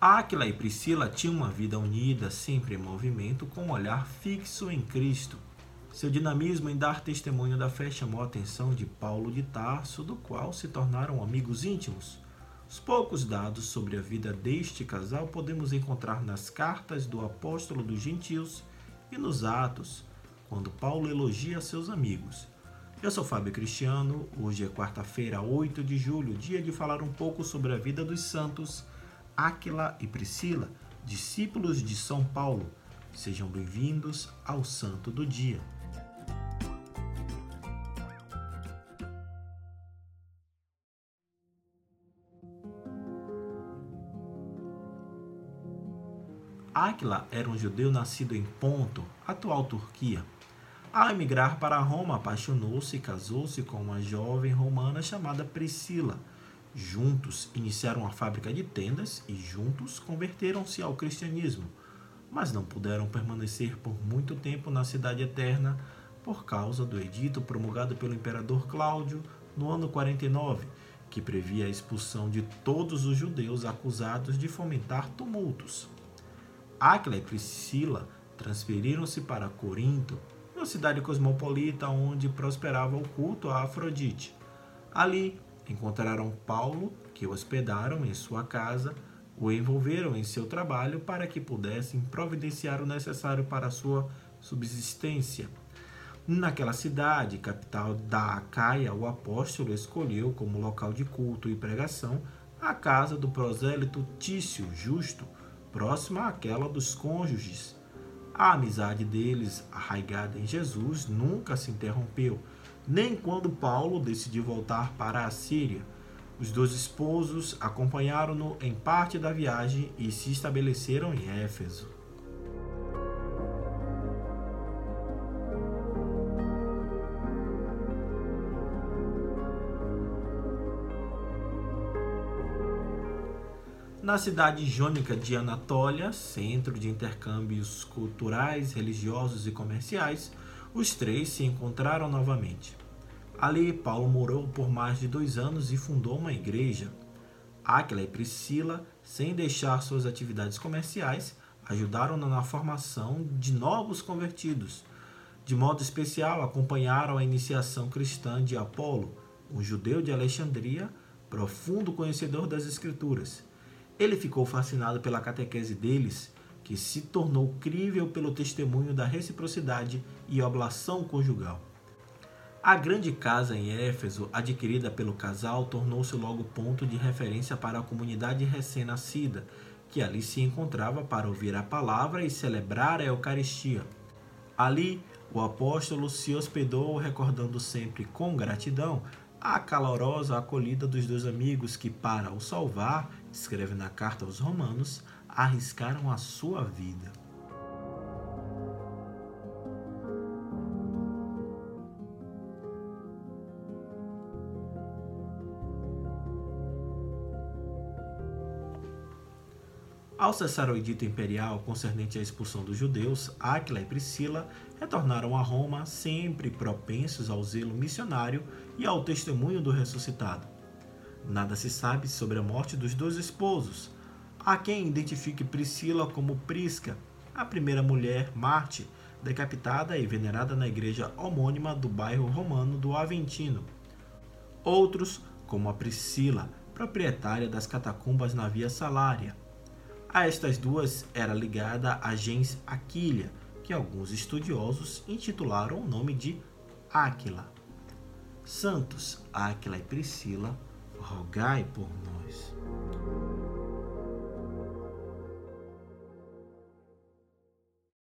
Áquila e Priscila tinham uma vida unida, sempre em movimento, com um olhar fixo em Cristo. Seu dinamismo em dar testemunho da fé chamou a atenção de Paulo de Tarso, do qual se tornaram amigos íntimos. Os poucos dados sobre a vida deste casal podemos encontrar nas cartas do apóstolo dos gentios e nos Atos, quando Paulo elogia seus amigos. Eu sou Fábio Cristiano, hoje é quarta-feira, 8 de julho, dia de falar um pouco sobre a vida dos santos Áquila e Priscila, discípulos de São Paulo. Sejam bem-vindos ao Santo do Dia. Áquila era um judeu nascido em Ponto, atual Turquia. Ao emigrar para Roma, apaixonou-se e casou-se com uma jovem romana chamada Priscila. Juntos iniciaram a fábrica de tendas e juntos converteram-se ao cristianismo, mas não puderam permanecer por muito tempo na cidade eterna por causa do edito promulgado pelo imperador Cláudio no ano 49, que previa a expulsão de todos os judeus acusados de fomentar tumultos. Áquila e Priscila transferiram-se para Corinto, uma cidade cosmopolita onde prosperava o culto a Afrodite. Ali encontraram Paulo, que o hospedaram em sua casa, o envolveram em seu trabalho para que pudessem providenciar o necessário para sua subsistência. Naquela cidade, capital da Acaia, o apóstolo escolheu como local de culto e pregação a casa do prosélito Tício Justo, próxima àquela dos cônjuges. A amizade deles, arraigada em Jesus, nunca se interrompeu, nem quando Paulo decidiu voltar para a Síria. Os dois esposos acompanharam-no em parte da viagem e se estabeleceram em Éfeso. na cidade jônica de Anatólia, centro de intercâmbios culturais, religiosos e comerciais, os três se encontraram novamente. Ali, Paulo morou por mais de dois anos e fundou uma igreja. Áquila e Priscila, sem deixar suas atividades comerciais, ajudaram-no na formação de novos convertidos. De modo especial, acompanharam a iniciação cristã de Apolo, um judeu de Alexandria, profundo conhecedor das Escrituras. Ele ficou fascinado pela catequese deles, que se tornou crível pelo testemunho da reciprocidade e oblação conjugal. A grande casa em Éfeso, adquirida pelo casal, tornou-se logo ponto de referência para a comunidade recém-nascida, que ali se encontrava para ouvir a palavra e celebrar a Eucaristia. Ali, o apóstolo se hospedou, recordando sempre com gratidão a calorosa acolhida dos dois amigos que, para o salvar, escreve na carta aos Romanos, arriscaram a sua vida. Ao cessar o edito imperial concernente à expulsão dos judeus, Áquila e Priscila retornaram a Roma, sempre propensos ao zelo missionário e ao testemunho do ressuscitado. Nada se sabe sobre a morte dos dois esposos. Há quem identifique Priscila como Prisca, a primeira mulher Marte, decapitada e venerada na igreja homônima do bairro romano do Aventino. Outros, como a Priscila, proprietária das catacumbas na Via Salária, a estas duas era ligada a gens Aquília, que alguns estudiosos intitularam o nome de Áquila. Santos, Áquila e Priscila, rogai por nós.